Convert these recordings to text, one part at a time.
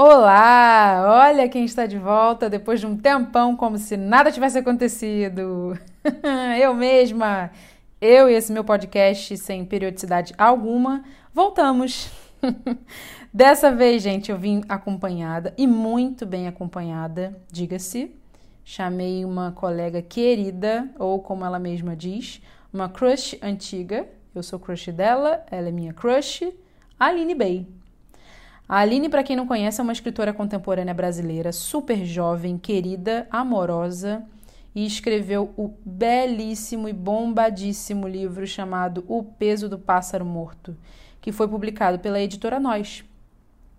Olá! Olha quem está de volta depois de um tempão, como se nada tivesse acontecido. Eu mesma, eu e esse meu podcast sem periodicidade alguma, voltamos. Dessa vez, gente, eu vim acompanhada e muito bem acompanhada, diga-se. Chamei uma colega querida, ou como ela mesma diz, uma crush antiga. Eu sou crush dela, ela é minha crush, Aline Bey. A Aline, para quem não conhece, é uma escritora contemporânea brasileira, super jovem, querida, amorosa e escreveu o belíssimo e bombadíssimo livro chamado O Peso do Pássaro Morto, que foi publicado pela editora Nós.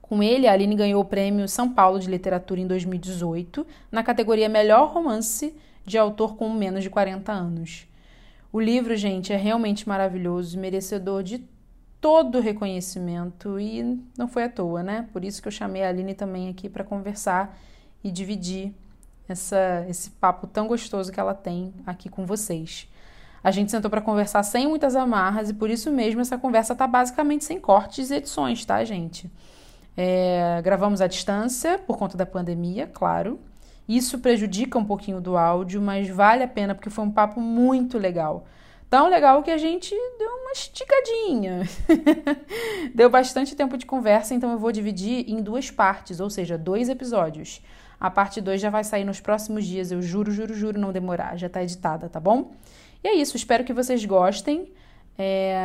Com ele, a Aline ganhou o prêmio São Paulo de Literatura em 2018, na categoria Melhor Romance de Autor com menos de 40 anos. O livro, gente, é realmente maravilhoso, merecedor de todo o reconhecimento e não foi à toa, né? Por isso que eu chamei a Aline também aqui para conversar e dividir essa, esse papo tão gostoso que ela tem aqui com vocês. A gente sentou para conversar sem muitas amarras e por isso mesmo essa conversa tá basicamente sem cortes e edições, tá, gente? É, gravamos à distância por conta da pandemia, claro. Isso prejudica um pouquinho do áudio, mas vale a pena porque foi um papo muito legal. Tão legal que a gente deu uma esticadinha. deu bastante tempo de conversa, então eu vou dividir em duas partes, ou seja, dois episódios. A parte 2 já vai sair nos próximos dias, eu juro, juro, juro não demorar, já tá editada, tá bom? E é isso, espero que vocês gostem é,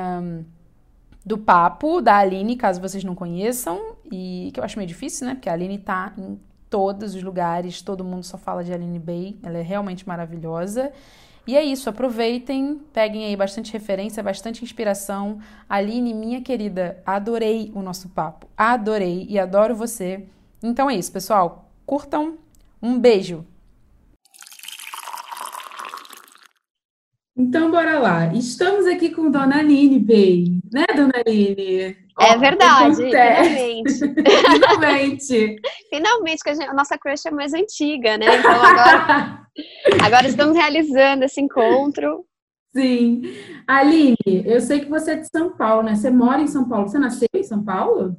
do papo da Aline, caso vocês não conheçam, e que eu acho meio difícil, né? Porque a Aline tá em todos os lugares, todo mundo só fala de Aline Bay, ela é realmente maravilhosa. E é isso, aproveitem, peguem aí bastante referência, bastante inspiração. Aline, minha querida, adorei o nosso papo, adorei e adoro você. Então é isso, pessoal. Curtam. Um beijo. Então, bora lá. Estamos aqui com Dona Aline Bey, né, Dona Aline? É verdade, finalmente. finalmente. finalmente, que a, gente, a, nossa crush é mais antiga, né? Então agora, agora estamos realizando esse encontro. Sim. Aline, eu sei que você é de São Paulo, né? Você mora em São Paulo. Você nasceu em São Paulo?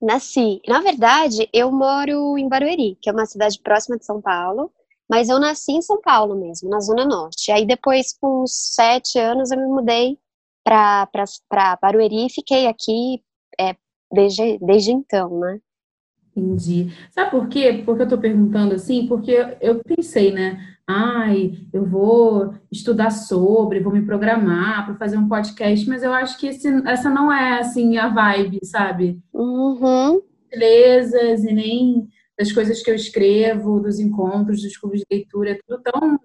Nasci. Na verdade, eu moro em Barueri, que é uma cidade próxima de São Paulo. Mas eu nasci em São Paulo mesmo, na Zona Norte. Aí depois, com uns sete anos, eu me mudei para Barueri e fiquei aqui é, desde, desde então, né? Entendi. Sabe por quê? Porque eu tô perguntando assim, porque eu pensei, né? Ai, eu vou estudar sobre, vou me programar para fazer um podcast, mas eu acho que esse, essa não é assim a vibe, sabe? Uhum. Belezas e nem das coisas que eu escrevo, dos encontros, dos clubes de leitura, é tudo tão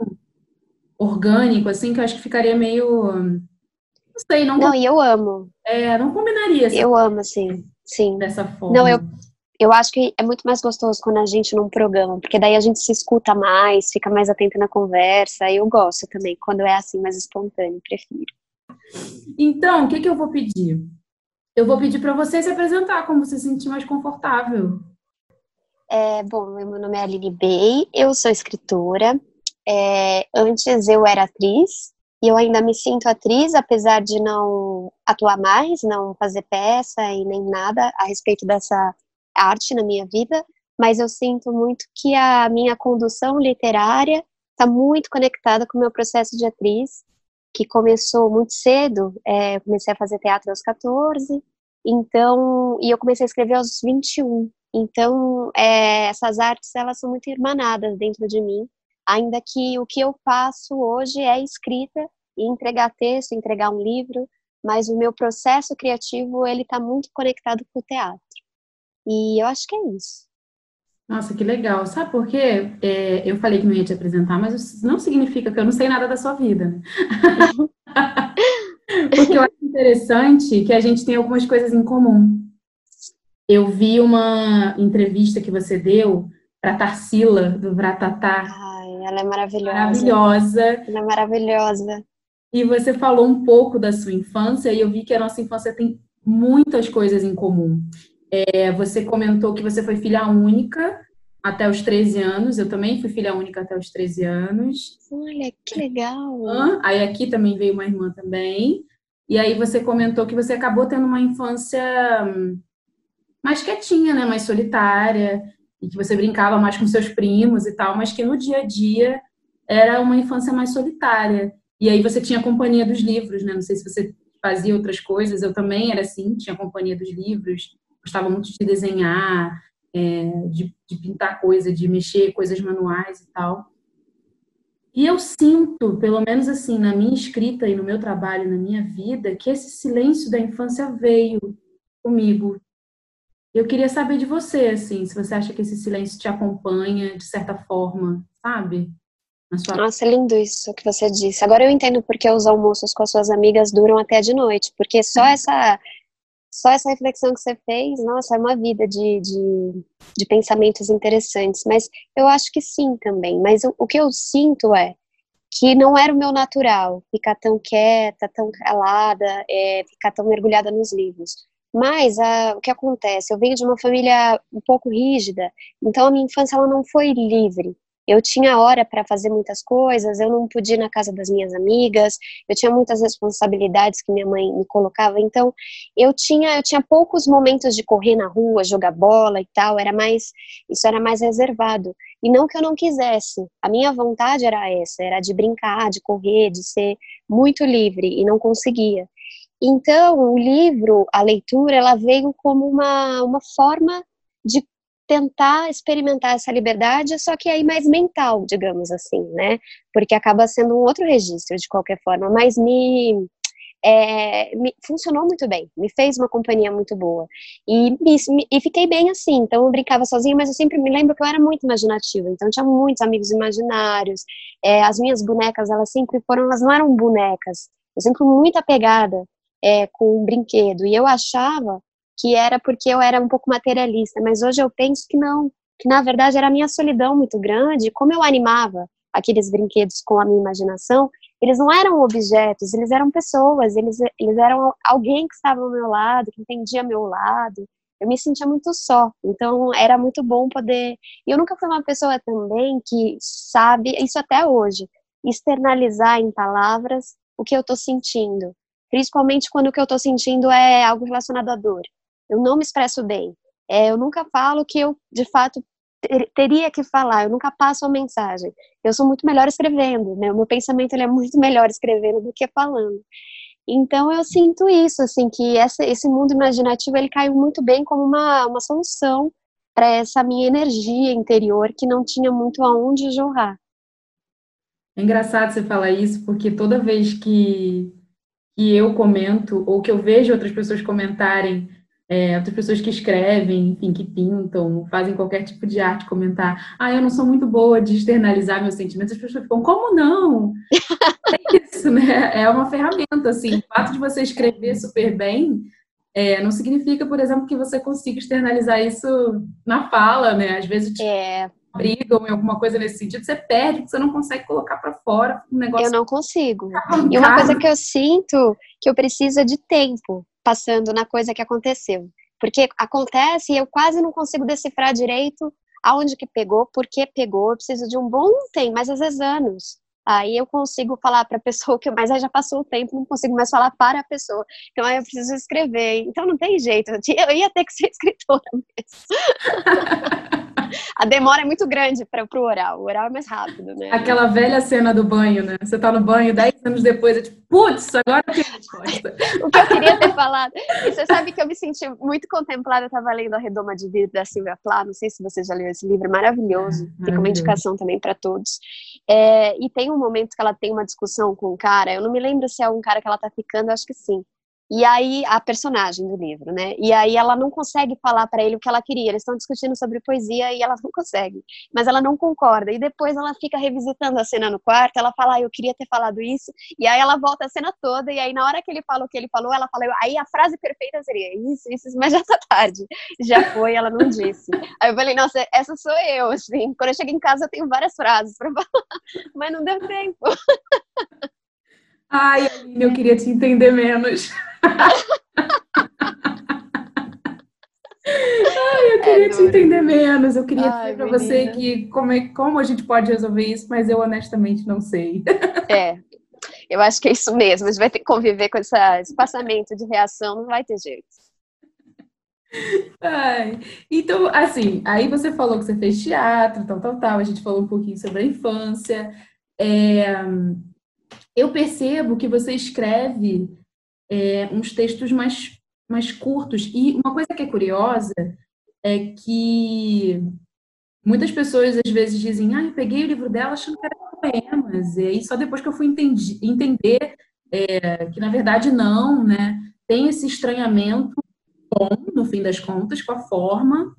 orgânico, assim, que eu acho que ficaria meio. Não sei, não. Não, e eu amo. É, não combinaria. Assim, eu amo, assim, sim. Dessa forma. Não, eu, eu acho que é muito mais gostoso quando a gente não programa, porque daí a gente se escuta mais, fica mais atento na conversa. E eu gosto também, quando é assim, mais espontâneo, prefiro. Então, o que, que eu vou pedir? Eu vou pedir para você se apresentar como você se sentir mais confortável. É, bom, meu nome é Aline Bey, eu sou escritora. É, antes eu era atriz e eu ainda me sinto atriz, apesar de não atuar mais, não fazer peça e nem nada a respeito dessa arte na minha vida, mas eu sinto muito que a minha condução literária está muito conectada com o meu processo de atriz, que começou muito cedo. É, comecei a fazer teatro aos 14, então, e eu comecei a escrever aos 21. Então, é, essas artes, elas são muito irmanadas dentro de mim, ainda que o que eu faço hoje é escrita e entregar texto, entregar um livro, mas o meu processo criativo, ele está muito conectado com o teatro. E eu acho que é isso. Nossa, que legal. Sabe por quê? É, eu falei que não ia te apresentar, mas isso não significa que eu não sei nada da sua vida. Porque eu acho interessante que a gente tem algumas coisas em comum. Eu vi uma entrevista que você deu para Tarsila, do Vratatá. Ai, ela é maravilhosa. Maravilhosa. Ela é maravilhosa. E você falou um pouco da sua infância, e eu vi que a nossa infância tem muitas coisas em comum. É, você comentou que você foi filha única até os 13 anos. Eu também fui filha única até os 13 anos. Olha, que legal. Aí aqui também veio uma irmã também. E aí você comentou que você acabou tendo uma infância hum, mais quietinha, né? Mais solitária, e que você brincava mais com seus primos e tal, mas que no dia a dia era uma infância mais solitária. E aí você tinha a companhia dos livros, né? Não sei se você fazia outras coisas, eu também era assim, tinha a companhia dos livros, gostava muito de desenhar, é, de, de pintar coisa, de mexer coisas manuais e tal. E eu sinto, pelo menos assim, na minha escrita e no meu trabalho, na minha vida, que esse silêncio da infância veio comigo. Eu queria saber de você, assim, se você acha que esse silêncio te acompanha de certa forma, sabe? Sua... Nossa, é lindo isso que você disse. Agora eu entendo porque os almoços com as suas amigas duram até de noite, porque só essa só essa reflexão que você fez, nossa, é uma vida de, de, de pensamentos interessantes. Mas eu acho que sim também. Mas o, o, que eu sinto é que não era o meu natural ficar tão quieta, tão calada, é, ficar tão mergulhada nos livros. Mas a, o que acontece? Eu venho de uma família um pouco rígida, então a minha infância ela não foi livre eu tinha hora para fazer muitas coisas, eu não podia ir na casa das minhas amigas, eu tinha muitas responsabilidades que minha mãe me colocava, então eu tinha eu tinha poucos momentos de correr na rua, jogar bola e tal, era mais isso era mais reservado. E não que eu não quisesse, a minha vontade era essa, era de brincar, de correr, de ser muito livre e não conseguia. Então, o livro, a leitura, ela veio como uma, uma forma de tentar experimentar essa liberdade, só que aí mais mental, digamos assim, né? Porque acaba sendo um outro registro de qualquer forma, mas me, é, me funcionou muito bem, me fez uma companhia muito boa e, me, e fiquei bem assim. Então eu brincava sozinha, mas eu sempre me lembro que eu era muito imaginativa. Então tinha muitos amigos imaginários. É, as minhas bonecas, elas sempre foram, elas não eram bonecas. Eu sempre fui muito apegada é, com um brinquedo. E eu achava que era porque eu era um pouco materialista, mas hoje eu penso que não, que na verdade era a minha solidão muito grande, como eu animava aqueles brinquedos com a minha imaginação, eles não eram objetos, eles eram pessoas, eles, eles eram alguém que estava ao meu lado, que entendia meu lado, eu me sentia muito só, então era muito bom poder, e eu nunca fui uma pessoa também que sabe, isso até hoje, externalizar em palavras o que eu estou sentindo, principalmente quando o que eu estou sentindo é algo relacionado à dor eu não me expresso bem. É, eu nunca falo que eu, de fato, ter, teria que falar, eu nunca passo a mensagem. Eu sou muito melhor escrevendo, né? O meu pensamento ele é muito melhor escrevendo do que falando. Então eu sinto isso, assim, que essa, esse mundo imaginativo ele caiu muito bem como uma, uma solução para essa minha energia interior que não tinha muito aonde jorrar. É engraçado você falar isso, porque toda vez que, que eu comento, ou que eu vejo outras pessoas comentarem é, outras pessoas que escrevem, enfim, que pintam, fazem qualquer tipo de arte, comentar, ah, eu não sou muito boa de externalizar meus sentimentos, as pessoas ficam, como não? é isso, né? É uma ferramenta, assim, o fato de você escrever super bem é, não significa, por exemplo, que você consiga externalizar isso na fala, né? Às vezes é. Brigam em alguma coisa nesse sentido, você perde, porque você não consegue colocar para fora um negócio. Eu não consigo. E uma coisa que eu sinto que eu preciso de tempo passando na coisa que aconteceu. Porque acontece e eu quase não consigo decifrar direito aonde que pegou, por que pegou, eu preciso de um bom tempo, mas às vezes anos. Aí eu consigo falar para a pessoa que, mas aí já passou o tempo, não consigo mais falar para a pessoa. Então aí eu preciso escrever. Então não tem jeito, eu ia ter que ser escritora mesmo. a demora é muito grande para o oral. O oral é mais rápido, né? Aquela velha cena do banho, né? Você tá no banho, dez anos depois, é tipo, putz, agora tem resposta. o que eu queria ter falado. E você sabe que eu me senti muito contemplada, eu tava lendo A Redoma de Vida da Silvia Plá, não sei se você já leu esse livro, maravilhoso. É, Fica uma indicação também para todos. É, e tem um momento que ela tem uma discussão com um cara, eu não me lembro se é um cara que ela tá ficando, acho que sim. E aí, a personagem do livro, né? E aí ela não consegue falar para ele o que ela queria. Eles estão discutindo sobre poesia e ela não consegue. Mas ela não concorda. E depois ela fica revisitando a cena no quarto. Ela fala, ah, eu queria ter falado isso. E aí ela volta a cena toda. E aí, na hora que ele fala o que ele falou, ela fala, aí a frase perfeita seria isso, isso, mas já tá tarde. Já foi, ela não disse. Aí eu falei, nossa, essa sou eu, assim. Quando eu chego em casa, eu tenho várias frases para falar. Mas não deu tempo. Ai, eu queria te entender menos. Ai, eu queria é te entender menos. Eu queria Ai, dizer para você que como, é, como a gente pode resolver isso, mas eu honestamente não sei. É, eu acho que é isso mesmo. A gente vai ter que conviver com essa, esse passamento de reação, não vai ter jeito. Ai, então, assim, aí você falou que você fez teatro, tal, tal, tal. A gente falou um pouquinho sobre a infância. É, eu percebo que você escreve é, uns textos mais, mais curtos. E uma coisa que é curiosa é que muitas pessoas às vezes dizem, ah, eu peguei o livro dela achando que era poemas. E aí só depois que eu fui entendi, entender é, que na verdade não, né? Tem esse estranhamento bom, no fim das contas, com a forma.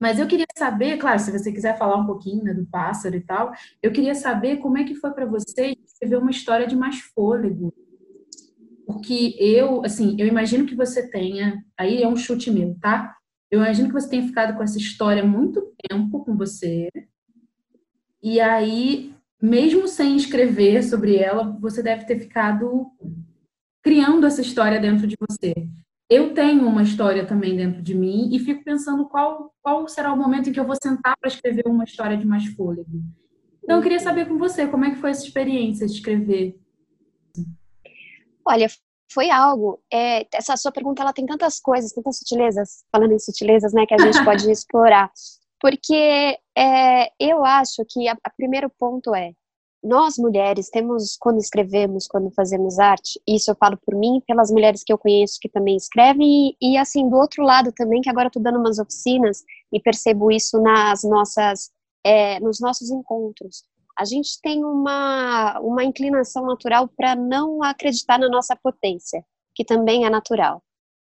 Mas eu queria saber, claro, se você quiser falar um pouquinho né, do pássaro e tal, eu queria saber como é que foi para você escrever uma história de mais fôlego. Porque eu, assim, eu imagino que você tenha, aí é um chute meu, tá? Eu imagino que você tenha ficado com essa história muito tempo com você. E aí, mesmo sem escrever sobre ela, você deve ter ficado criando essa história dentro de você. Eu tenho uma história também dentro de mim e fico pensando qual, qual será o momento em que eu vou sentar para escrever uma história de mais fôlego. Então, eu queria saber com você, como é que foi essa experiência de escrever? Olha, foi algo. É, essa sua pergunta ela tem tantas coisas, tantas sutilezas, falando em sutilezas, né, que a gente pode explorar. Porque é, eu acho que o primeiro ponto é nós mulheres temos, quando escrevemos, quando fazemos arte, isso eu falo por mim, pelas mulheres que eu conheço que também escrevem, e, e assim, do outro lado também, que agora eu estou dando umas oficinas e percebo isso nas nossas, é, nos nossos encontros. A gente tem uma, uma inclinação natural para não acreditar na nossa potência, que também é natural.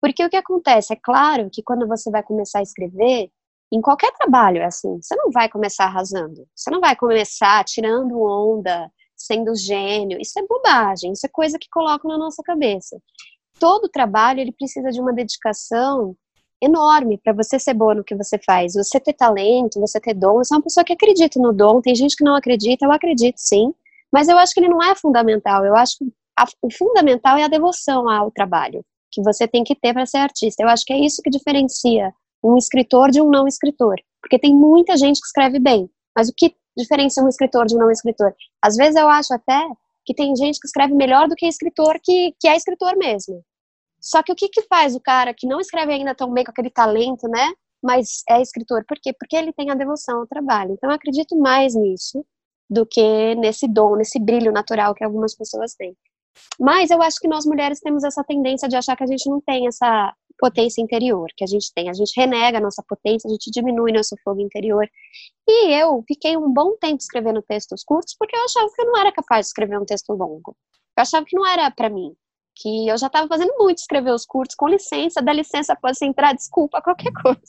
Porque o que acontece? É claro que quando você vai começar a escrever, em qualquer trabalho é assim. Você não vai começar arrasando. Você não vai começar tirando onda, sendo gênio. Isso é bobagem. Isso é coisa que colocam na nossa cabeça. Todo trabalho ele precisa de uma dedicação enorme para você ser boa no que você faz. Você ter talento, você ter dom. Você é uma pessoa que acredita no dom. Tem gente que não acredita. Eu acredito sim. Mas eu acho que ele não é fundamental. Eu acho que a, o fundamental é a devoção ao trabalho que você tem que ter para ser artista. Eu acho que é isso que diferencia um escritor de um não escritor. Porque tem muita gente que escreve bem, mas o que diferencia um escritor de um não escritor? Às vezes eu acho até que tem gente que escreve melhor do que escritor que, que é escritor mesmo. Só que o que, que faz o cara que não escreve ainda tão bem com aquele talento, né? Mas é escritor, por quê? Porque ele tem a devoção ao trabalho. Então eu acredito mais nisso do que nesse dom, nesse brilho natural que algumas pessoas têm. Mas eu acho que nós mulheres temos essa tendência de achar que a gente não tem essa potência interior que a gente tem. A gente renega a nossa potência, a gente diminui nosso fogo interior. E eu fiquei um bom tempo escrevendo textos curtos porque eu achava que eu não era capaz de escrever um texto longo. Eu achava que não era para mim. Que eu já estava fazendo muito escrever os curtos, com licença, dá licença, pode entrar, desculpa, qualquer coisa.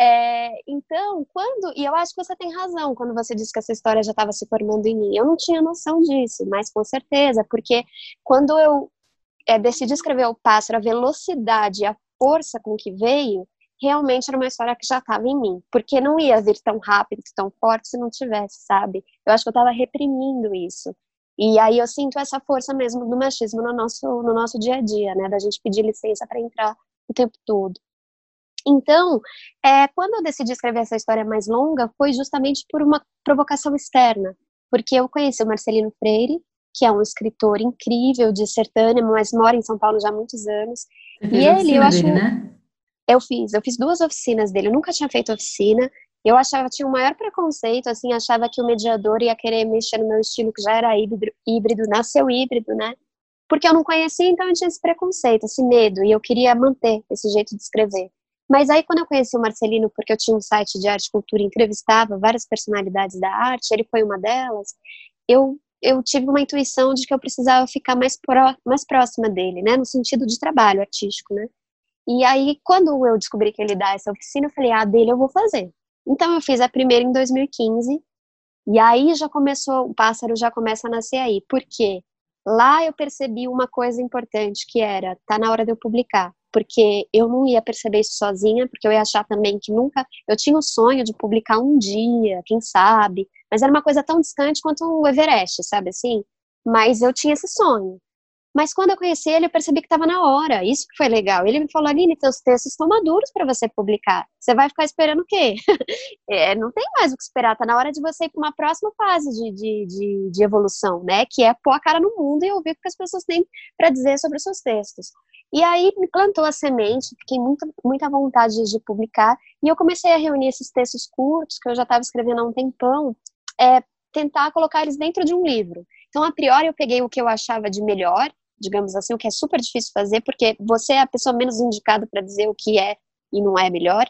É, então, quando. E eu acho que você tem razão quando você disse que essa história já estava se formando em mim. Eu não tinha noção disso, mas com certeza, porque quando eu é, decidi escrever O Pássaro, a velocidade a força com que veio, realmente era uma história que já estava em mim. Porque não ia vir tão rápido, tão forte se não tivesse, sabe? Eu acho que eu estava reprimindo isso. E aí eu sinto essa força mesmo do machismo no nosso, no nosso dia a dia, né? Da gente pedir licença para entrar o tempo todo. Então, é, quando eu decidi escrever essa história mais longa, foi justamente por uma provocação externa. Porque eu conheci o Marcelino Freire, que é um escritor incrível de sertânia, mas mora em São Paulo já há muitos anos. Você e ele, eu acho. Dele, né? Eu fiz, eu fiz duas oficinas dele, eu nunca tinha feito oficina. Eu achava, tinha um maior preconceito, assim, achava que o mediador ia querer mexer no meu estilo, que já era híbrido, híbrido nasceu híbrido, né? Porque eu não conhecia, então eu tinha esse preconceito, esse medo, e eu queria manter esse jeito de escrever. Mas aí, quando eu conheci o Marcelino, porque eu tinha um site de arte e cultura, entrevistava várias personalidades da arte, ele foi uma delas, eu eu tive uma intuição de que eu precisava ficar mais, pró mais próxima dele, né, no sentido de trabalho artístico, né. E aí, quando eu descobri que ele dá essa oficina, eu falei, ah, dele eu vou fazer. Então, eu fiz a primeira em 2015, e aí já começou, o pássaro já começa a nascer aí. Por quê? Lá eu percebi uma coisa importante, que era, tá na hora de eu publicar porque eu não ia perceber isso sozinha, porque eu ia achar também que nunca. Eu tinha o sonho de publicar um dia, quem sabe, mas era uma coisa tão distante quanto o Everest, sabe assim? Mas eu tinha esse sonho. Mas quando eu conheci ele, eu percebi que estava na hora. Isso que foi legal. Ele me falou, Aline, teus textos estão maduros para você publicar. Você vai ficar esperando o quê? é, não tem mais o que esperar. Tá na hora de você ir para uma próxima fase de, de, de, de, evolução, né? Que é pôr a cara no mundo e ouvir o que as pessoas têm para dizer sobre os seus textos. E aí me plantou a semente, fiquei muito, muita vontade de publicar, e eu comecei a reunir esses textos curtos, que eu já estava escrevendo há um tempão, é, tentar colocar eles dentro de um livro. Então, a priori, eu peguei o que eu achava de melhor, digamos assim, o que é super difícil fazer, porque você é a pessoa menos indicada para dizer o que é e não é melhor.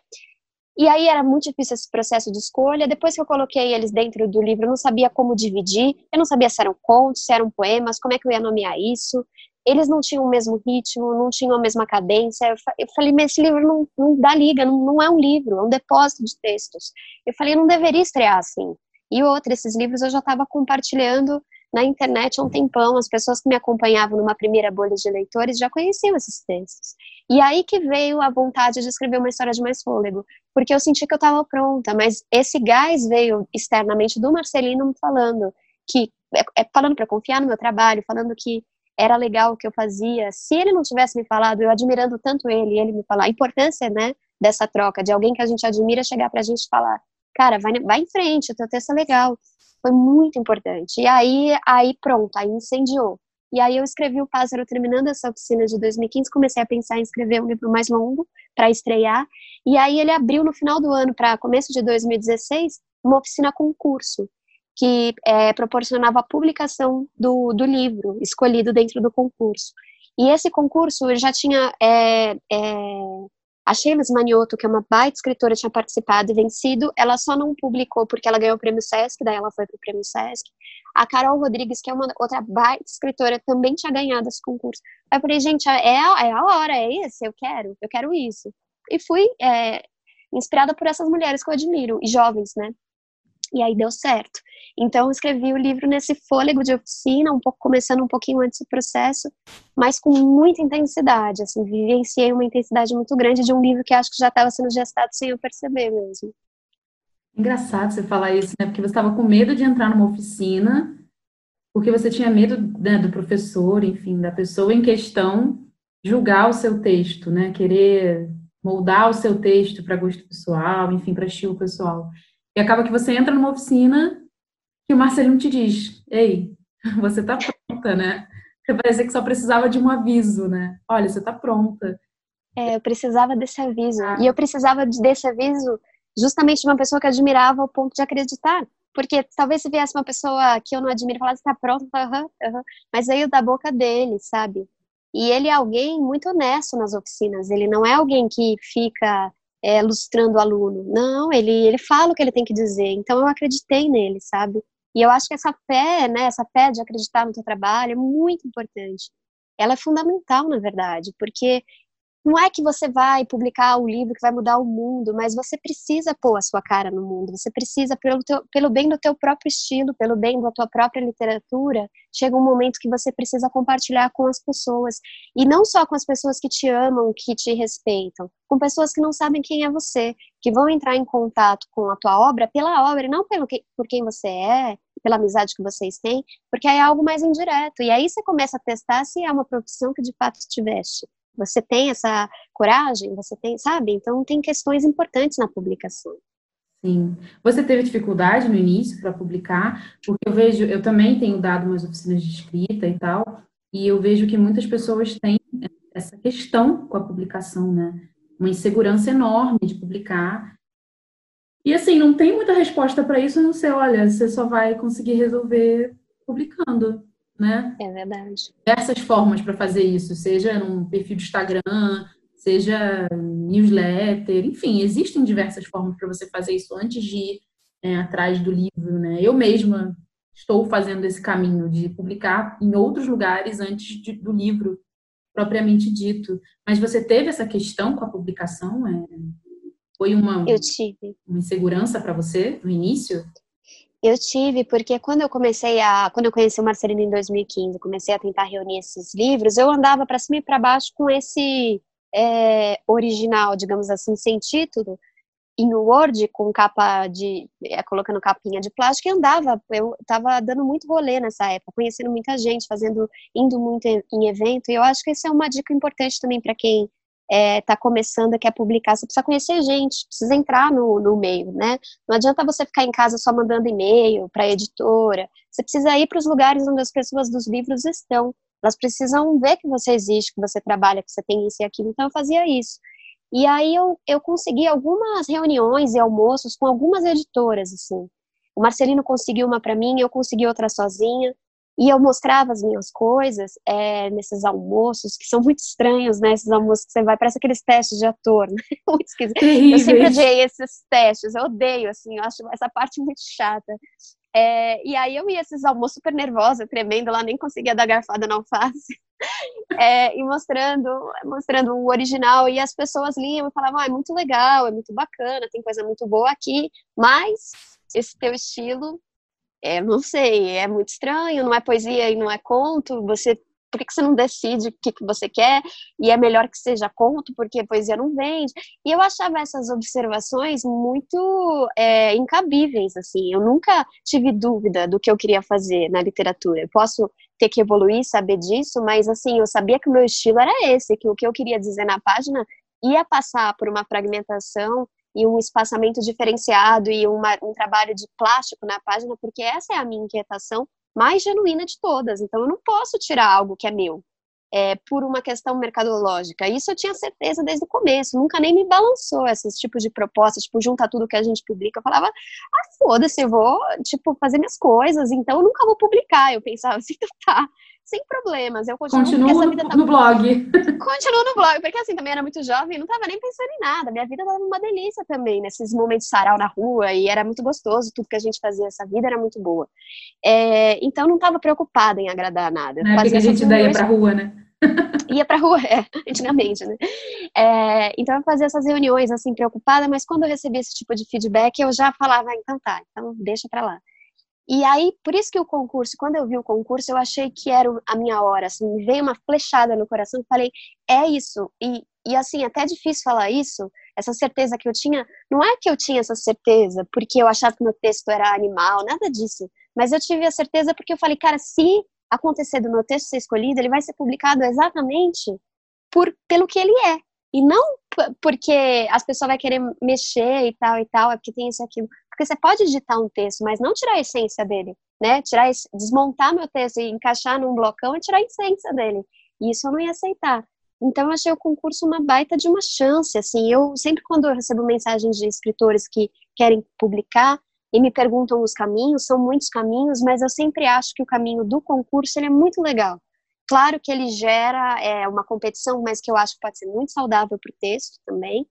E aí era muito difícil esse processo de escolha. Depois que eu coloquei eles dentro do livro, eu não sabia como dividir, eu não sabia se eram contos, se eram poemas, como é que eu ia nomear isso. Eles não tinham o mesmo ritmo, não tinham a mesma cadência. Eu falei, mas esse livro não, não dá liga, não, não é um livro, é um depósito de textos. Eu falei, eu não deveria estrear assim. E outra, esses livros eu já estava compartilhando na internet há um tempão, as pessoas que me acompanhavam numa primeira bolha de leitores já conheciam esses textos. E aí que veio a vontade de escrever uma história de mais fôlego, porque eu senti que eu estava pronta, mas esse gás veio externamente do Marcelino me falando que é, é falando para confiar no meu trabalho, falando que era legal o que eu fazia. Se ele não tivesse me falado, eu admirando tanto ele, ele me falar a importância, né, dessa troca de alguém que a gente admira chegar para a gente falar, cara, vai, vai em frente, o teu texto é legal. Foi muito importante. E aí, aí pronto, aí incendiou. E aí eu escrevi o Pássaro terminando essa oficina de 2015, comecei a pensar em escrever um livro mais longo para estrear. E aí ele abriu no final do ano, para começo de 2016, uma oficina concurso, que é, proporcionava a publicação do, do livro escolhido dentro do concurso. E esse concurso já tinha é, é, a Sheila Manioto, que é uma baita escritora, tinha participado e vencido. Ela só não publicou porque ela ganhou o prêmio Sesc, daí ela foi para o prêmio Sesc. A Carol Rodrigues, que é uma outra baita escritora, também tinha ganhado esse concurso. Eu falei, gente, é a, é a hora, é esse, eu quero, eu quero isso. E fui é, inspirada por essas mulheres que eu admiro, e jovens, né? E aí deu certo. Então, escrevi o livro nesse fôlego de oficina, um pouco começando um pouquinho antes do processo, mas com muita intensidade. Assim, vivenciei uma intensidade muito grande de um livro que acho que já estava sendo gestado sem eu perceber mesmo. Engraçado você falar isso, né? Porque você estava com medo de entrar numa oficina, porque você tinha medo né, do professor, enfim, da pessoa em questão julgar o seu texto, né? Querer moldar o seu texto para gosto pessoal, enfim, para estilo pessoal. E acaba que você entra numa oficina que o Marcelino te diz: Ei, você está pronta, né? Você parece que só precisava de um aviso, né? Olha, você está pronta. É, eu precisava desse aviso. Ah. E eu precisava desse aviso justamente de uma pessoa que admirava ao ponto de acreditar. Porque talvez se viesse uma pessoa que eu não admiro e falasse, está pronto, uhum, uhum. mas veio da boca dele, sabe? E ele é alguém muito honesto nas oficinas. Ele não é alguém que fica é, lustrando o aluno. Não, ele, ele fala o que ele tem que dizer. Então eu acreditei nele, sabe? E eu acho que essa fé, né, essa fé de acreditar no teu trabalho é muito importante. Ela é fundamental, na verdade, porque não é que você vai publicar o livro que vai mudar o mundo, mas você precisa pôr a sua cara no mundo, você precisa, pelo, teu, pelo bem do teu próprio estilo, pelo bem da tua própria literatura, chega um momento que você precisa compartilhar com as pessoas, e não só com as pessoas que te amam, que te respeitam, com pessoas que não sabem quem é você, que vão entrar em contato com a tua obra pela obra, e não pelo que, por quem você é, pela amizade que vocês têm, porque é algo mais indireto, e aí você começa a testar se é uma profissão que de fato te veste. Você tem essa coragem? Você tem, sabe? Então tem questões importantes na publicação. Sim. Você teve dificuldade no início para publicar? Porque eu vejo, eu também tenho dado umas oficinas de escrita e tal, e eu vejo que muitas pessoas têm essa questão com a publicação, né? Uma insegurança enorme de publicar. E assim, não tem muita resposta para isso, não sei, olha, você só vai conseguir resolver publicando né? É verdade. Diversas formas para fazer isso, seja num perfil de Instagram, seja newsletter, enfim, existem diversas formas para você fazer isso antes de ir é, atrás do livro, né? Eu mesma estou fazendo esse caminho de publicar em outros lugares antes de, do livro propriamente dito. Mas você teve essa questão com a publicação? É, foi uma, uma insegurança para você no início? Eu tive, porque quando eu comecei a. Quando eu conheci o Marcelino em 2015, comecei a tentar reunir esses livros, eu andava para cima e para baixo com esse é, original, digamos assim, sem título, em Word, com capa de. É, colocando capinha de plástico, e andava. Eu estava dando muito rolê nessa época, conhecendo muita gente, fazendo, indo muito em, em evento, e eu acho que essa é uma dica importante também para quem está é, tá começando, quer publicar, você precisa conhecer gente, precisa entrar no, no meio, né? Não adianta você ficar em casa só mandando e-mail para a editora, você precisa ir para os lugares onde as pessoas dos livros estão. Elas precisam ver que você existe, que você trabalha, que você tem isso e aquilo. Então eu fazia isso. E aí eu, eu consegui algumas reuniões e almoços com algumas editoras, assim. O Marcelino conseguiu uma para mim, eu consegui outra sozinha. E eu mostrava as minhas coisas é, nesses almoços, que são muito estranhos, né? Esses almoços que você vai, parece aqueles testes de ator, né? Muito esquisito. Eu sempre odiei esses testes, eu odeio, assim, eu acho essa parte muito chata. É, e aí eu ia esses almoços super nervosa, tremendo lá, nem conseguia dar garfada na alface. É, e mostrando, mostrando o original, e as pessoas liam e falavam, ah, é muito legal, é muito bacana, tem coisa muito boa aqui, mas esse teu estilo, é, não sei, é muito estranho, não é poesia e não é conto, você por que, que você não decide o que, que você quer? E é melhor que seja conto, porque poesia não vende. E eu achava essas observações muito é, incabíveis, assim. Eu nunca tive dúvida do que eu queria fazer na literatura. Eu posso ter que evoluir, saber disso, mas, assim, eu sabia que o meu estilo era esse, que o que eu queria dizer na página ia passar por uma fragmentação e um espaçamento diferenciado e uma, um trabalho de plástico na página, porque essa é a minha inquietação mais genuína de todas. Então, eu não posso tirar algo que é meu é, por uma questão mercadológica. Isso eu tinha certeza desde o começo. Nunca nem me balançou esses tipos de propostas, tipo, juntar tudo que a gente publica. Eu falava, ah, foda-se, eu vou, tipo, fazer minhas coisas, então eu nunca vou publicar. Eu pensava assim, então tá sem problemas. Eu continuo Continuo no, tá no blog. Continuo no blog, porque assim, também era muito jovem, não tava nem pensando em nada. Minha vida tava uma delícia também, nesses momentos de sarau na rua, e era muito gostoso, tudo que a gente fazia, essa vida era muito boa. É, então não tava preocupada em agradar nada. Na época a gente daí ia pra rua, né? ia pra rua, é, antigamente, né? É, então eu fazia essas reuniões assim, preocupada, mas quando eu recebia esse tipo de feedback, eu já falava, ah, então tá, então deixa pra lá. E aí, por isso que o concurso, quando eu vi o concurso, eu achei que era a minha hora, assim, me veio uma flechada no coração, falei, é isso. E, e assim, até difícil falar isso, essa certeza que eu tinha, não é que eu tinha essa certeza porque eu achava que meu texto era animal, nada disso. Mas eu tive a certeza porque eu falei, cara, se acontecer do meu texto ser escolhido, ele vai ser publicado exatamente por, pelo que ele é. E não porque as pessoas vão querer mexer e tal e tal, é porque tem isso e aquilo. Porque você pode editar um texto, mas não tirar a essência dele, né? Tirar, desmontar meu texto e encaixar num blocão e tirar a essência dele. E isso eu não ia aceitar. Então eu achei o concurso uma baita de uma chance, assim. Eu sempre quando eu recebo mensagens de escritores que querem publicar e me perguntam os caminhos, são muitos caminhos, mas eu sempre acho que o caminho do concurso ele é muito legal. Claro que ele gera é, uma competição, mas que eu acho que pode ser muito saudável para o texto também.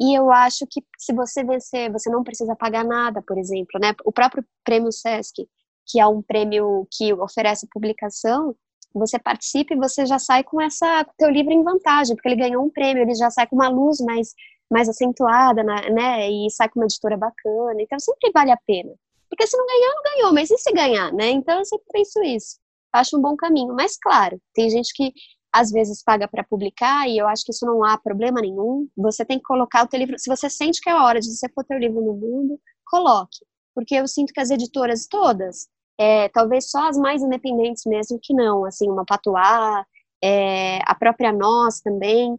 E eu acho que se você vencer, você não precisa pagar nada, por exemplo, né? O próprio prêmio SESC, que é um prêmio que oferece publicação, você participa e você já sai com essa teu livro em vantagem, porque ele ganhou um prêmio, ele já sai com uma luz mais mais acentuada, né? E sai com uma editora bacana. Então sempre vale a pena. Porque se não ganhar, não ganhou, mas e se ganhar, né? Então eu sempre penso isso. Acho um bom caminho. Mas claro, tem gente que às vezes paga para publicar e eu acho que isso não há problema nenhum. Você tem que colocar o teu livro, se você sente que é a hora de você pôr teu livro no mundo, coloque, porque eu sinto que as editoras todas, é, talvez só as mais independentes mesmo que não, assim, uma Patuá, é, a própria Nós também,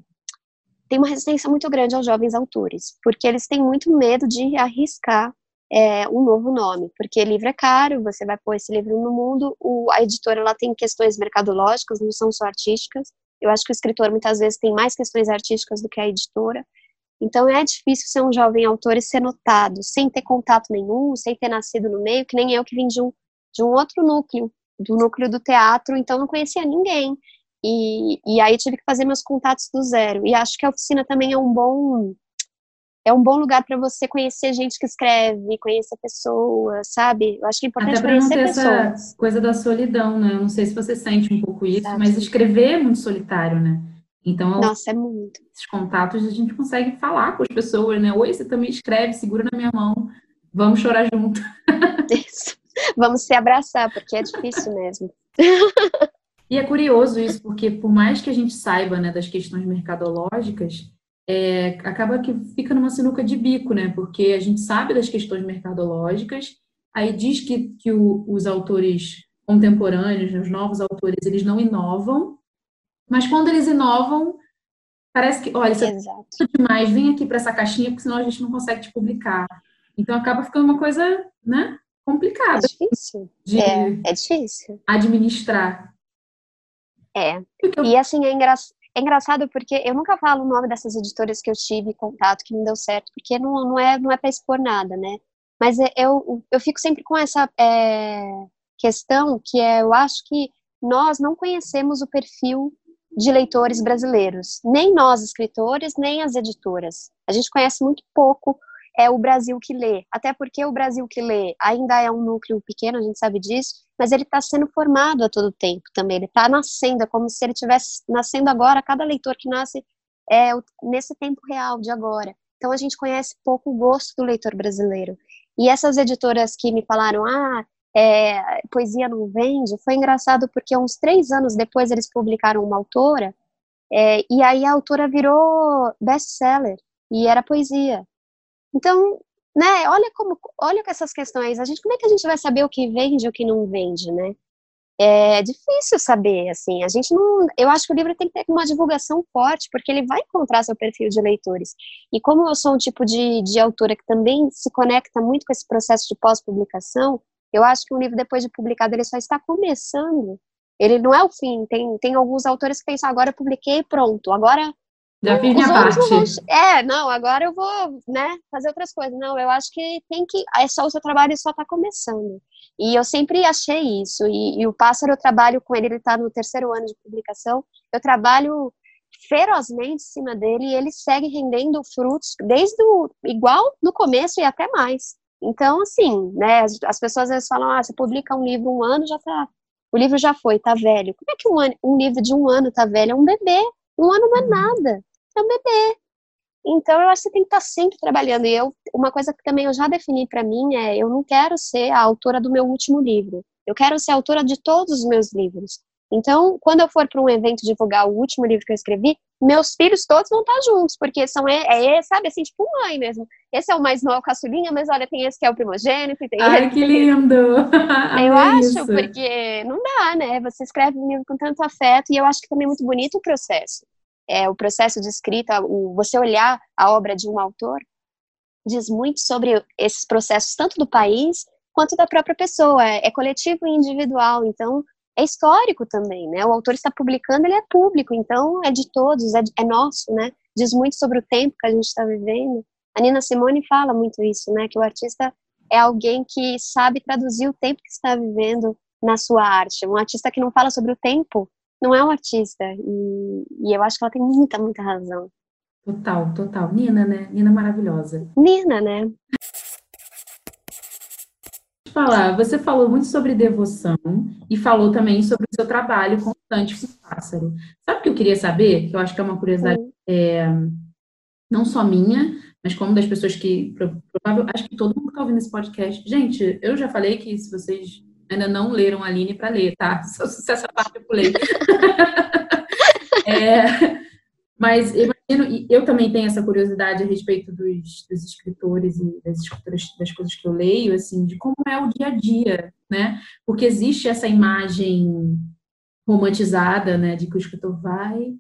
tem uma resistência muito grande aos jovens autores, porque eles têm muito medo de arriscar é, um novo nome, porque livro é caro, você vai pôr esse livro no mundo, o, a editora ela tem questões mercadológicas, não são só artísticas, eu acho que o escritor muitas vezes tem mais questões artísticas do que a editora, então é difícil ser um jovem autor e ser notado, sem ter contato nenhum, sem ter nascido no meio, que nem eu que vim de um, de um outro núcleo, do núcleo do teatro, então não conhecia ninguém, e, e aí tive que fazer meus contatos do zero, e acho que a oficina também é um bom é um bom lugar para você conhecer gente que escreve, conhecer pessoas, sabe? Eu acho que é importante Até conhecer não ter pessoas. Essa coisa da solidão, né? Eu não sei se você sente um pouco isso, Exato. mas escrever é muito solitário, né? Então, Nossa, é muito. Esses contatos a gente consegue falar com as pessoas, né? Oi, você também escreve, segura na minha mão, vamos chorar junto. Isso. Vamos se abraçar, porque é difícil mesmo. E é curioso isso, porque por mais que a gente saiba né, das questões mercadológicas, é, acaba que fica numa sinuca de bico, né? Porque a gente sabe das questões mercadológicas, aí diz que, que o, os autores contemporâneos, né, os novos autores, eles não inovam, mas quando eles inovam, parece que, olha, isso é demais, vem aqui para essa caixinha, porque senão a gente não consegue te publicar. Então acaba ficando uma coisa, né, complicada. É difícil. De é, é difícil. Administrar. É. E assim, é, engra... é engraçado porque eu nunca falo o nome dessas editoras que eu tive contato, que não deu certo, porque não, não é, não é para expor nada, né? Mas é, eu, eu fico sempre com essa é, questão que é, eu acho que nós não conhecemos o perfil de leitores brasileiros, nem nós escritores, nem as editoras. A gente conhece muito pouco é o Brasil que lê, até porque o Brasil que lê ainda é um núcleo pequeno, a gente sabe disso, mas ele está sendo formado a todo tempo também, ele está nascendo, é como se ele estivesse nascendo agora, cada leitor que nasce é nesse tempo real de agora. Então a gente conhece pouco o gosto do leitor brasileiro. E essas editoras que me falaram, ah, é, poesia não vende, foi engraçado porque uns três anos depois eles publicaram uma autora, é, e aí a autora virou best-seller, e era poesia. Então, né, olha como, olha essas questões, a gente, como é que a gente vai saber o que vende e o que não vende, né? É difícil saber, assim, a gente não, eu acho que o livro tem que ter uma divulgação forte, porque ele vai encontrar seu perfil de leitores, e como eu sou um tipo de, de autora que também se conecta muito com esse processo de pós-publicação, eu acho que um livro, depois de publicado, ele só está começando. Ele não é o fim. Tem, tem alguns autores que pensam, agora eu publiquei pronto, agora. Já fiz minha parte. Vão... É, não, agora eu vou, né, fazer outras coisas. Não, eu acho que tem que. É só o seu trabalho só está começando. E eu sempre achei isso. E, e o Pássaro, eu trabalho com ele, ele está no terceiro ano de publicação. Eu trabalho ferozmente em cima dele e ele segue rendendo frutos desde o igual no começo e até mais. Então, assim, né, as, as, pessoas às vezes falam, ah, você publica um livro um ano, já tá, o livro já foi, tá velho. Como é que um, ano, um livro de um ano tá velho? É um bebê. Um ano não é nada, é um bebê. Então, eu acho que você tem que estar tá sempre trabalhando. E eu, uma coisa que também eu já defini para mim é, eu não quero ser a autora do meu último livro. Eu quero ser a autora de todos os meus livros. Então, quando eu for para um evento divulgar o último livro que eu escrevi, meus filhos todos vão estar juntos, porque são, é, é sabe, assim, tipo mãe mesmo. Esse é o mais novo, caçulinha, mas olha, tem esse que é o primogênito. Tem Ai, que lindo! eu acho, isso. porque não dá, né? Você escreve um livro com tanto afeto, e eu acho que também é muito bonito o processo. É, o processo de escrita, o, você olhar a obra de um autor, diz muito sobre esses processos, tanto do país quanto da própria pessoa. É, é coletivo e individual, então é histórico também, né? O autor está publicando, ele é público, então é de todos, é, é nosso, né? Diz muito sobre o tempo que a gente está vivendo. A Nina Simone fala muito isso, né? Que o artista é alguém que sabe traduzir o tempo que está vivendo na sua arte. Um artista que não fala sobre o tempo não é um artista. E, e eu acho que ela tem muita, muita razão. Total, total. Nina, né? Nina maravilhosa. Nina, né? falar, você falou muito sobre devoção e falou também sobre o seu trabalho constante com o pássaro. Sabe o que eu queria saber? Que eu acho que é uma curiosidade é, não só minha, mas como das pessoas que provável, acho que todo mundo que está ouvindo esse podcast. Gente, eu já falei que se vocês ainda não leram a Aline para ler, tá? Se essa parte eu pulei. é, mas imagino, eu também tenho essa curiosidade a respeito dos, dos escritores e das escritoras, das coisas que eu leio, assim, de como é o dia a dia, né? Porque existe essa imagem romantizada, né, de que o escritor vai,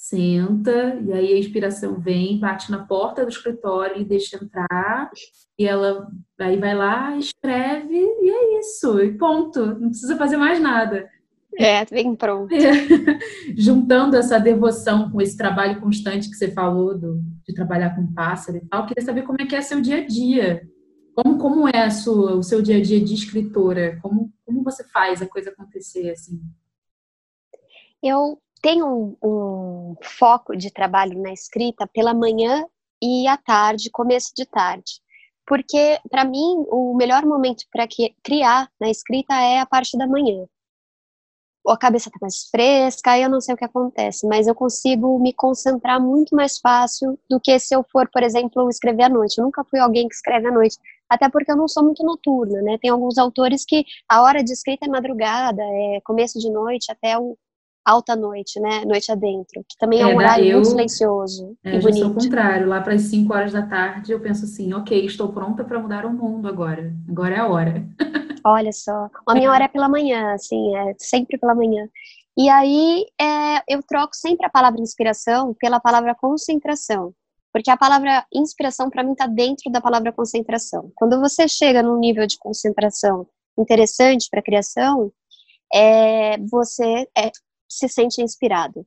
senta, e aí a inspiração vem, bate na porta do escritório e deixa entrar, e ela aí vai lá, escreve, e é isso, e ponto, não precisa fazer mais nada. É, bem pronto. É. Juntando essa devoção com esse trabalho constante que você falou, do, de trabalhar com pássaro e tal, queria saber como é que é seu dia a dia. Como, como é a sua, o seu dia a dia de escritora? Como, como você faz a coisa acontecer assim? Eu tenho um, um foco de trabalho na escrita pela manhã e à tarde, começo de tarde. Porque, para mim, o melhor momento para criar na escrita é a parte da manhã a cabeça está mais fresca, eu não sei o que acontece, mas eu consigo me concentrar muito mais fácil do que se eu for, por exemplo, escrever à noite. Eu nunca fui alguém que escreve à noite, até porque eu não sou muito noturna, né? Tem alguns autores que a hora de escrita é madrugada, é começo de noite até o alta noite, né? Noite adentro, que também é, é um horário eu, muito silencioso é, e bonito. Contrário, lá para as 5 horas da tarde eu penso assim, ok, estou pronta para mudar o mundo agora, agora é a hora. Olha só, a minha hora é pela manhã, assim, é sempre pela manhã. E aí é, eu troco sempre a palavra inspiração pela palavra concentração, porque a palavra inspiração para mim está dentro da palavra concentração. Quando você chega num nível de concentração interessante para a criação, é, você é, se sente inspirado.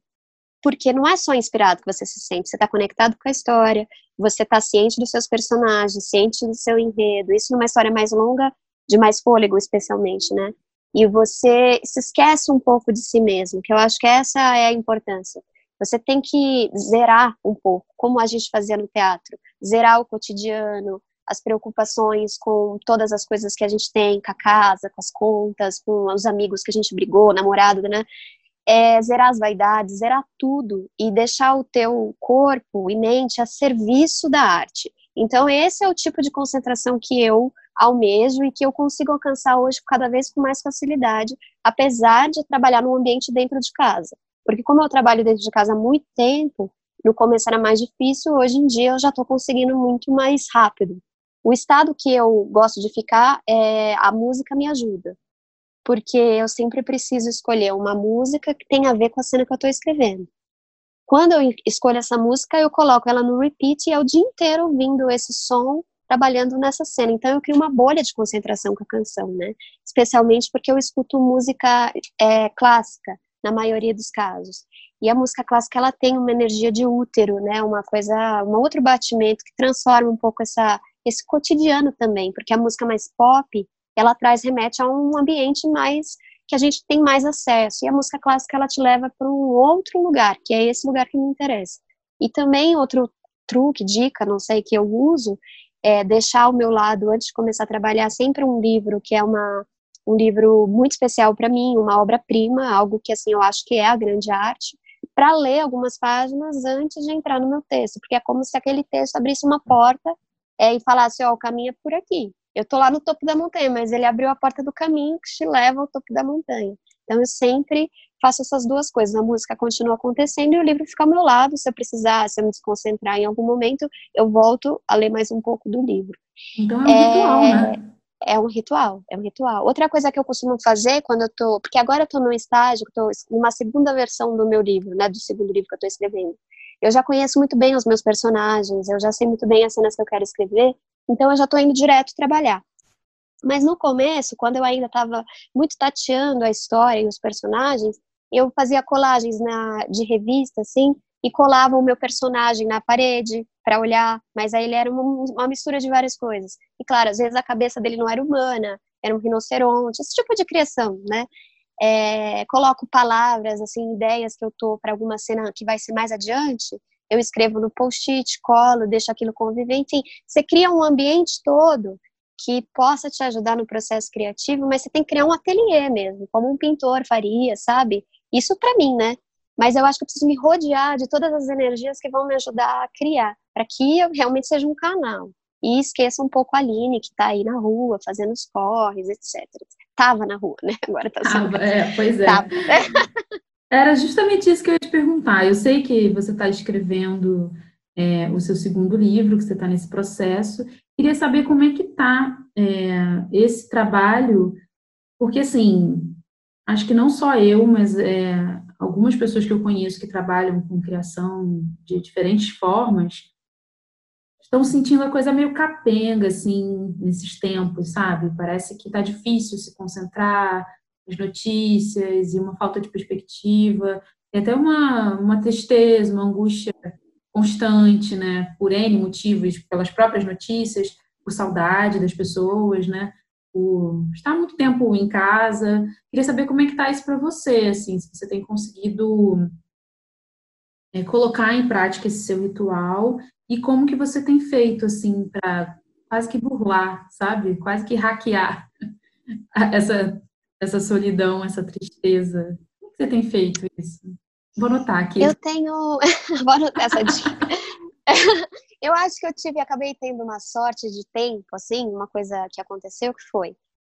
Porque não é só inspirado que você se sente, você está conectado com a história, você está ciente dos seus personagens, ciente do seu enredo. Isso numa história mais longa, de mais fôlego, especialmente, né? E você se esquece um pouco de si mesmo, que eu acho que essa é a importância. Você tem que zerar um pouco, como a gente fazia no teatro, zerar o cotidiano, as preocupações com todas as coisas que a gente tem, com a casa, com as contas, com os amigos que a gente brigou, namorado, né? É zerar as vaidades, zerar tudo e deixar o teu corpo e mente a serviço da arte. Então, esse é o tipo de concentração que eu almejo e que eu consigo alcançar hoje cada vez com mais facilidade, apesar de trabalhar num ambiente dentro de casa. Porque como eu trabalho dentro de casa há muito tempo, no começo era mais difícil, hoje em dia eu já estou conseguindo muito mais rápido. O estado que eu gosto de ficar é a música me ajuda, porque eu sempre preciso escolher uma música que tenha a ver com a cena que eu estou escrevendo. Quando eu escolho essa música, eu coloco ela no repeat e é o dia inteiro ouvindo esse som, trabalhando nessa cena. Então eu crio uma bolha de concentração com a canção, né? Especialmente porque eu escuto música é, clássica na maioria dos casos. E a música clássica ela tem uma energia de útero, né? Uma coisa, um outro batimento que transforma um pouco essa esse cotidiano também, porque a música mais pop, ela traz, remete a um ambiente mais que a gente tem mais acesso. E a música clássica ela te leva para um outro lugar, que é esse lugar que me interessa. E também outro truque, dica, não sei, que eu uso, é deixar ao meu lado, antes de começar a trabalhar, sempre um livro que é uma, um livro muito especial para mim, uma obra-prima, algo que assim eu acho que é a grande arte, para ler algumas páginas antes de entrar no meu texto, porque é como se aquele texto abrisse uma porta é, e falasse, ó, o caminho é por aqui. Eu tô lá no topo da montanha, mas ele abriu a porta do caminho que te leva ao topo da montanha. Então eu sempre faço essas duas coisas. A música continua acontecendo e o livro fica ao meu lado. Se eu precisar, se eu me desconcentrar em algum momento, eu volto a ler mais um pouco do livro. Então é um é, ritual, né? É um ritual, é um ritual. Outra coisa que eu costumo fazer quando eu tô, porque agora eu tô num estágio, tô numa segunda versão do meu livro, né, do segundo livro que eu tô escrevendo eu já conheço muito bem os meus personagens, eu já sei muito bem as cenas que eu quero escrever, então eu já estou indo direto trabalhar. Mas no começo, quando eu ainda estava muito tateando a história e os personagens, eu fazia colagens na, de revista, assim, e colava o meu personagem na parede para olhar, mas aí ele era uma, uma, mistura de várias coisas. E claro, às vezes a cabeça dele não era humana, era um rinoceronte, esse tipo de criação, né? é, coloco palavras, assim, ideias que eu tô para alguma cena que vai ser mais adiante, eu escrevo no post-it, colo, deixo aquilo conviver, enfim, você cria um ambiente todo que possa te ajudar no processo criativo, mas você tem que criar um ateliê mesmo, como um pintor faria, sabe? Isso para mim, né? Mas eu acho que eu preciso me rodear de todas as energias que vão me ajudar a criar, para que eu realmente seja um canal. E esqueça um pouco a Aline, que está aí na rua, fazendo os corres, etc. Tava na rua, né? Agora está sendo. é, pois é. Tava. Era justamente isso que eu ia te perguntar. Eu sei que você está escrevendo é, o seu segundo livro, que você está nesse processo. Queria saber como é que está é, esse trabalho, porque assim, acho que não só eu, mas é, algumas pessoas que eu conheço que trabalham com criação de diferentes formas, estão sentindo a coisa meio capenga, assim, nesses tempos, sabe? Parece que está difícil se concentrar nas notícias e uma falta de perspectiva, e até uma, uma tristeza, uma angústia constante, né? Por N motivos, pelas próprias notícias, por saudade das pessoas, né? Por estar muito tempo em casa. Queria saber como é que está isso para você, assim, se você tem conseguido é, colocar em prática esse seu ritual e como que você tem feito, assim, para quase que burlar, sabe? Quase que hackear essa, essa solidão, essa tristeza. Como você tem feito isso? Vou anotar aqui. Eu tenho... Vou anotar essa dica. eu acho que eu tive, acabei tendo uma sorte de tempo, assim, uma coisa que aconteceu que foi,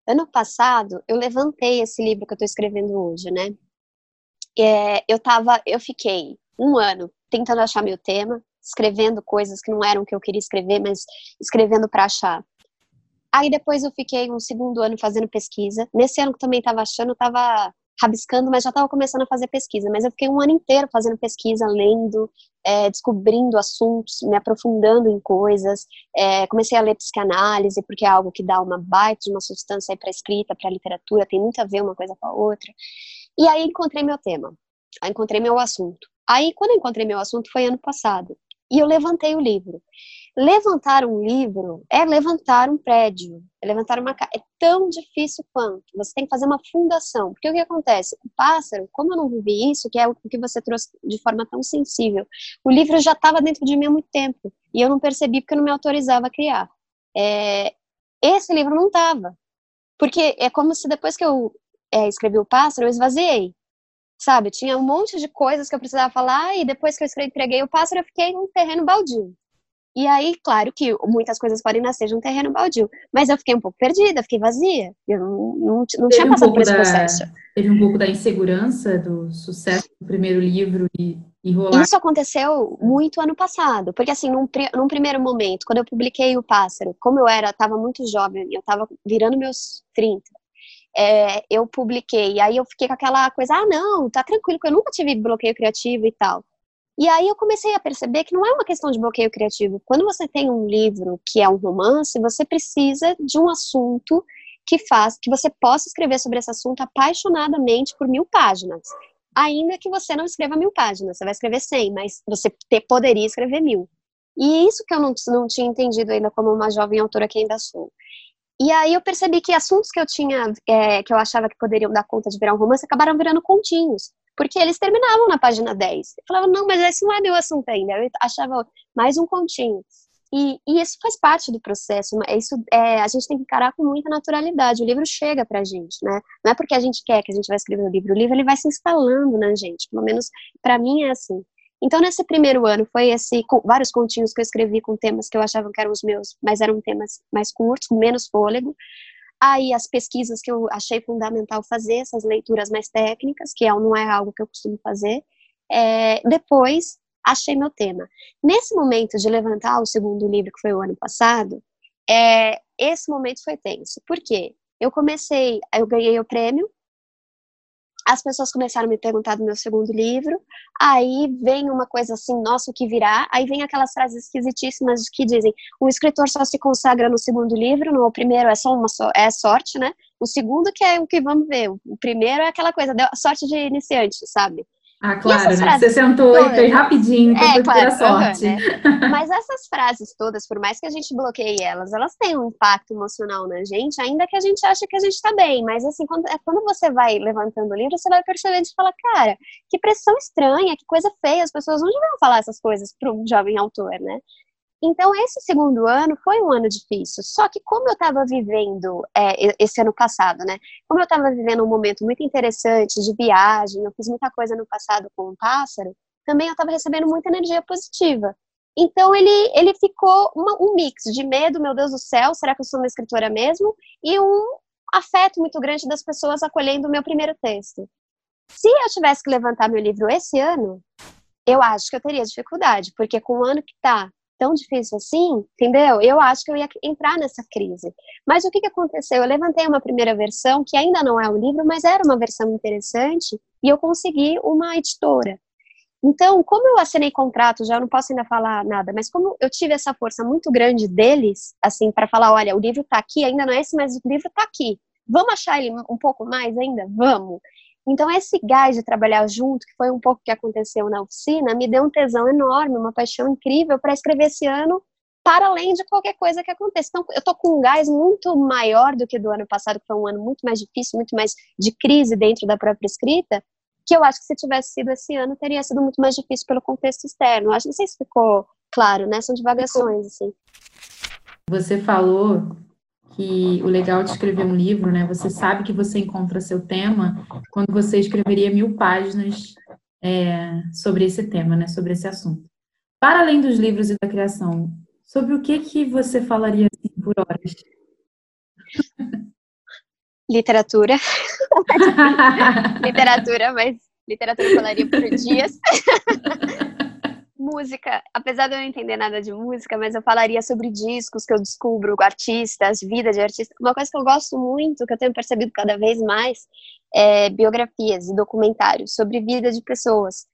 ano passado, eu levantei esse livro que eu estou escrevendo hoje, né? É, eu tava, eu fiquei um ano tentando achar meu tema, escrevendo coisas que não eram o que eu queria escrever, mas escrevendo para achar. Aí depois eu fiquei um segundo ano fazendo pesquisa. Nesse ano que também estava achando, estava rabiscando, mas já estava começando a fazer pesquisa. Mas eu fiquei um ano inteiro fazendo pesquisa, lendo, é, descobrindo assuntos, me aprofundando em coisas. É, comecei a ler psicanálise, porque é algo que dá uma baita de uma substância para a escrita, para literatura, tem muito a ver uma coisa com a outra. E aí encontrei meu tema. encontrei meu assunto. Aí, quando eu encontrei meu assunto, foi ano passado. E eu levantei o livro. Levantar um livro é levantar um prédio, é levantar uma casa. É tão difícil quanto. Você tem que fazer uma fundação. Porque o que acontece? O pássaro, como eu não vivi isso, que é o que você trouxe de forma tão sensível, o livro já estava dentro de mim há muito tempo. E eu não percebi porque eu não me autorizava a criar. É, esse livro não estava. Porque é como se depois que eu é, escrevi o pássaro, eu esvaziei. Sabe? Tinha um monte de coisas que eu precisava falar, e depois que eu entreguei o pássaro, eu fiquei num terreno baldio. E aí, claro que muitas coisas podem nascer de um terreno baldio, mas eu fiquei um pouco perdida, fiquei vazia. Eu não, não, não tinha passado um por esse da, processo. Teve um pouco da insegurança do sucesso do primeiro livro e, e rolar. Isso aconteceu muito ano passado, porque assim, num, num primeiro momento, quando eu publiquei O Pássaro, como eu era, estava muito jovem, eu estava virando meus 30, é, eu publiquei, e aí eu fiquei com aquela coisa, ah, não, tá tranquilo, que eu nunca tive bloqueio criativo e tal. E aí eu comecei a perceber que não é uma questão de bloqueio criativo. Quando você tem um livro que é um romance, você precisa de um assunto que faz que você possa escrever sobre esse assunto apaixonadamente por mil páginas. Ainda que você não escreva mil páginas, você vai escrever cem, mas você ter, poderia escrever mil. E isso que eu não, não tinha entendido ainda como uma jovem autora que ainda sou. E aí eu percebi que assuntos que eu tinha, é, que eu achava que poderiam dar conta de virar um romance, acabaram virando continhos porque eles terminavam na página 10. Eu falava, não, mas esse não é meu assunto ainda. Eu achava mais um continho. E, e isso faz parte do processo. Isso é, a gente tem que encarar com muita naturalidade. O livro chega pra gente, né? Não é porque a gente quer que a gente vai escrever o livro. O livro ele vai se instalando na gente. Pelo menos para mim é assim. Então, nesse primeiro ano, foi esse com, vários continhos que eu escrevi com temas que eu achava que eram os meus, mas eram temas mais curtos, com menos fôlego. Aí as pesquisas que eu achei fundamental fazer, essas leituras mais técnicas, que é, não é algo que eu costumo fazer. É, depois achei meu tema. Nesse momento de levantar o segundo livro, que foi o ano passado, é, esse momento foi tenso. Por quê? Eu comecei, eu ganhei o prêmio as pessoas começaram a me perguntar do meu segundo livro, aí vem uma coisa assim, nossa, o que virá? Aí vem aquelas frases esquisitíssimas que dizem, o escritor só se consagra no segundo livro, no primeiro é só uma é sorte, né? O segundo que é o que vamos ver, o primeiro é aquela coisa, sorte de iniciante, sabe? Ah, claro, né? Frases... Você sentou e fez rapidinho, é, claro, sorte. Uhum, né? Mas essas frases todas, por mais que a gente bloqueie elas, elas têm um impacto emocional na gente, ainda que a gente ache que a gente está bem. Mas assim, quando, é, quando você vai levantando o livro, você vai percebendo e fala, cara, que pressão estranha, que coisa feia, as pessoas não deviam falar essas coisas para um jovem autor, né? Então, esse segundo ano foi um ano difícil. Só que, como eu estava vivendo é, esse ano passado, né? Como eu estava vivendo um momento muito interessante de viagem, eu fiz muita coisa no passado com o pássaro, também eu estava recebendo muita energia positiva. Então, ele, ele ficou uma, um mix de medo, meu Deus do céu, será que eu sou uma escritora mesmo? E um afeto muito grande das pessoas acolhendo o meu primeiro texto. Se eu tivesse que levantar meu livro esse ano, eu acho que eu teria dificuldade, porque com o ano que está tão difícil assim, entendeu? Eu acho que eu ia entrar nessa crise. Mas o que, que aconteceu? Eu levantei uma primeira versão, que ainda não é o livro, mas era uma versão interessante, e eu consegui uma editora. Então, como eu assinei contrato, já não posso ainda falar nada, mas como eu tive essa força muito grande deles, assim, para falar, olha, o livro está aqui, ainda não é esse, mas o livro está aqui. Vamos achar ele um pouco mais ainda? Vamos. Então, esse gás de trabalhar junto, que foi um pouco que aconteceu na oficina, me deu um tesão enorme, uma paixão incrível para escrever esse ano, para além de qualquer coisa que aconteça. Então, eu estou com um gás muito maior do que do ano passado, que foi um ano muito mais difícil, muito mais de crise dentro da própria escrita, que eu acho que se tivesse sido esse ano, teria sido muito mais difícil pelo contexto externo. Acho, não sei se ficou claro, né? São divagações, assim. Você falou que o legal de escrever um livro, né? Você sabe que você encontra seu tema quando você escreveria mil páginas é, sobre esse tema, né? Sobre esse assunto. Para além dos livros e da criação, sobre o que que você falaria assim, por horas? Literatura. literatura, mas literatura falaria por dias. música, apesar de eu não entender nada de música, mas eu falaria sobre discos que eu descubro, artistas, vida de artistas. Uma coisa que eu gosto muito, que eu tenho percebido cada vez mais, é biografias e documentários sobre vida de pessoas.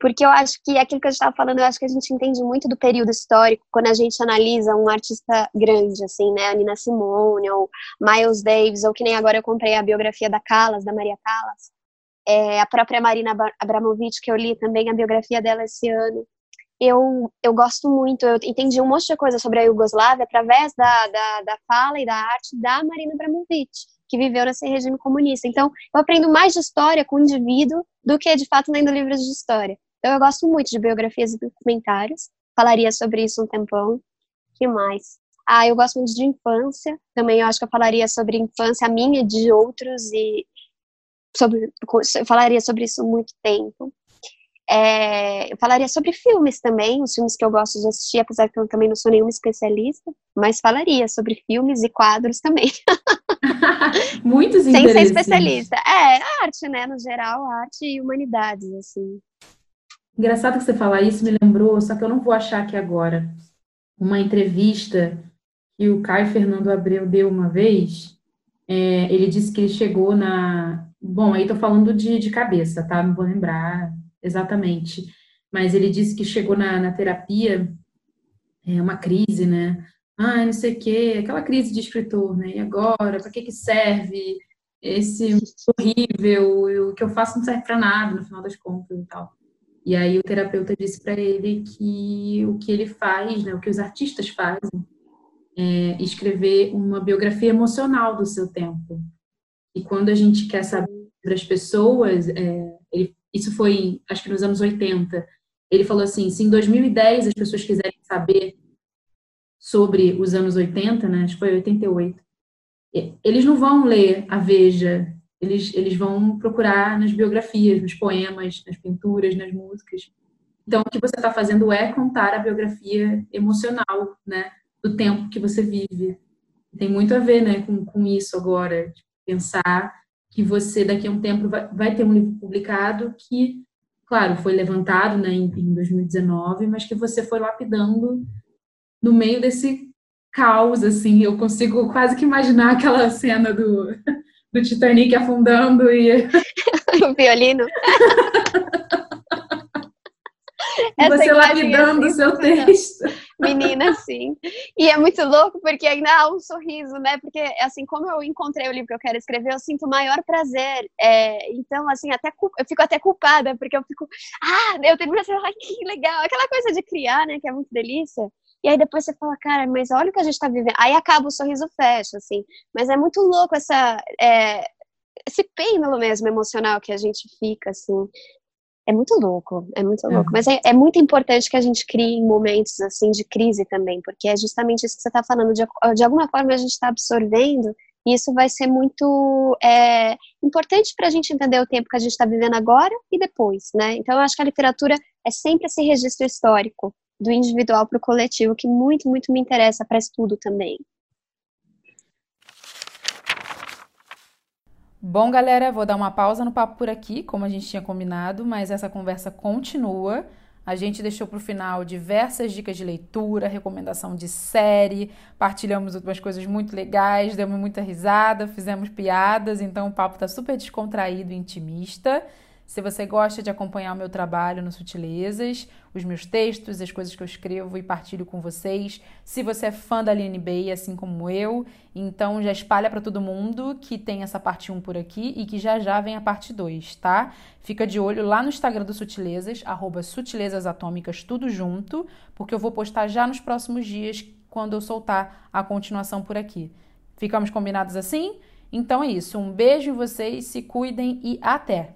Porque eu acho que aquilo que gente estava falando, eu acho que a gente entende muito do período histórico quando a gente analisa um artista grande, assim, né? A Nina Simone, ou Miles Davis, ou que nem agora eu comprei a biografia da Callas, da Maria Callas é, a própria Marina Abramovic, que eu li também a biografia dela esse ano. Eu, eu gosto muito, eu entendi um monte de coisa sobre a Iugoslávia através da, da, da fala e da arte da Marina Abramovic, que viveu nesse regime comunista. Então, eu aprendo mais de história com o indivíduo do que, de fato, lendo livros de história. Então, eu gosto muito de biografias e documentários. Falaria sobre isso um tempão. que mais? Ah, eu gosto muito de infância. Também eu acho que eu falaria sobre infância minha de outros e sobre, eu falaria sobre isso muito tempo. É, eu falaria sobre filmes também, os filmes que eu gosto de assistir, apesar que eu também não sou nenhuma especialista, mas falaria sobre filmes e quadros também. Muitos Sem ser especialista. É, arte, né, no geral, arte e humanidades, assim. Engraçado que você falar isso, me lembrou, só que eu não vou achar aqui agora, uma entrevista que o Caio Fernando Abreu deu uma vez. É, ele disse que ele chegou na. Bom, aí tô falando de, de cabeça, tá? Não vou lembrar exatamente. Mas ele disse que chegou na, na terapia, é, uma crise, né? Ah, não sei o quê, aquela crise de escritor, né? E agora, para que que serve? Esse horrível, o que eu faço não serve para nada, no final das contas e tal. E aí o terapeuta disse para ele que o que ele faz, né, o que os artistas fazem, é escrever uma biografia emocional do seu tempo. E quando a gente quer saber sobre as pessoas, é, isso foi, acho que nos anos 80, ele falou assim, se em 2010 as pessoas quiserem saber sobre os anos 80, né, acho que foi 88, eles não vão ler a Veja eles, eles vão procurar nas biografias, nos poemas, nas pinturas, nas músicas. Então, o que você está fazendo é contar a biografia emocional, né, do tempo que você vive. Tem muito a ver, né, com, com isso agora, pensar que você daqui a um tempo vai, vai ter um livro publicado que, claro, foi levantado, né, em, em 2019, mas que você foi lapidando no meio desse caos, assim. Eu consigo quase que imaginar aquela cena do do Titanic afundando e. o violino. e você lapidando o assim, seu texto. Menina, sim. E é muito louco porque ainda há um sorriso, né? Porque, assim, como eu encontrei o livro que eu quero escrever, eu sinto maior prazer. É, então, assim, até eu fico até culpada, porque eu fico, ah, eu termino assim, ai, que legal. Aquela coisa de criar, né? Que é muito delícia. E aí depois você fala, cara, mas olha o que a gente está vivendo. Aí acaba o sorriso fecha, assim. Mas é muito louco essa, é, esse pêndulo mesmo emocional que a gente fica, assim. É muito louco, é muito louco. É. Mas é, é, muito importante que a gente crie momentos, assim, de crise também, porque é justamente isso que você está falando. De, de alguma forma a gente está absorvendo e isso vai ser muito é, importante para a gente entender o tempo que a gente está vivendo agora e depois, né? Então, eu acho que a literatura é sempre esse registro histórico do individual para o coletivo, que muito, muito me interessa para estudo também. Bom, galera, vou dar uma pausa no papo por aqui, como a gente tinha combinado, mas essa conversa continua. A gente deixou para o final diversas dicas de leitura, recomendação de série, partilhamos outras coisas muito legais, demos muita risada, fizemos piadas, então o papo está super descontraído e intimista. Se você gosta de acompanhar o meu trabalho no Sutilezas, os meus textos, as coisas que eu escrevo e partilho com vocês, se você é fã da Aline Bay, assim como eu, então já espalha para todo mundo que tem essa parte 1 por aqui e que já já vem a parte 2, tá? Fica de olho lá no Instagram do Sutilezas, arroba sutilezasatômicas, tudo junto, porque eu vou postar já nos próximos dias quando eu soltar a continuação por aqui. Ficamos combinados assim? Então é isso. Um beijo em vocês, se cuidem e até!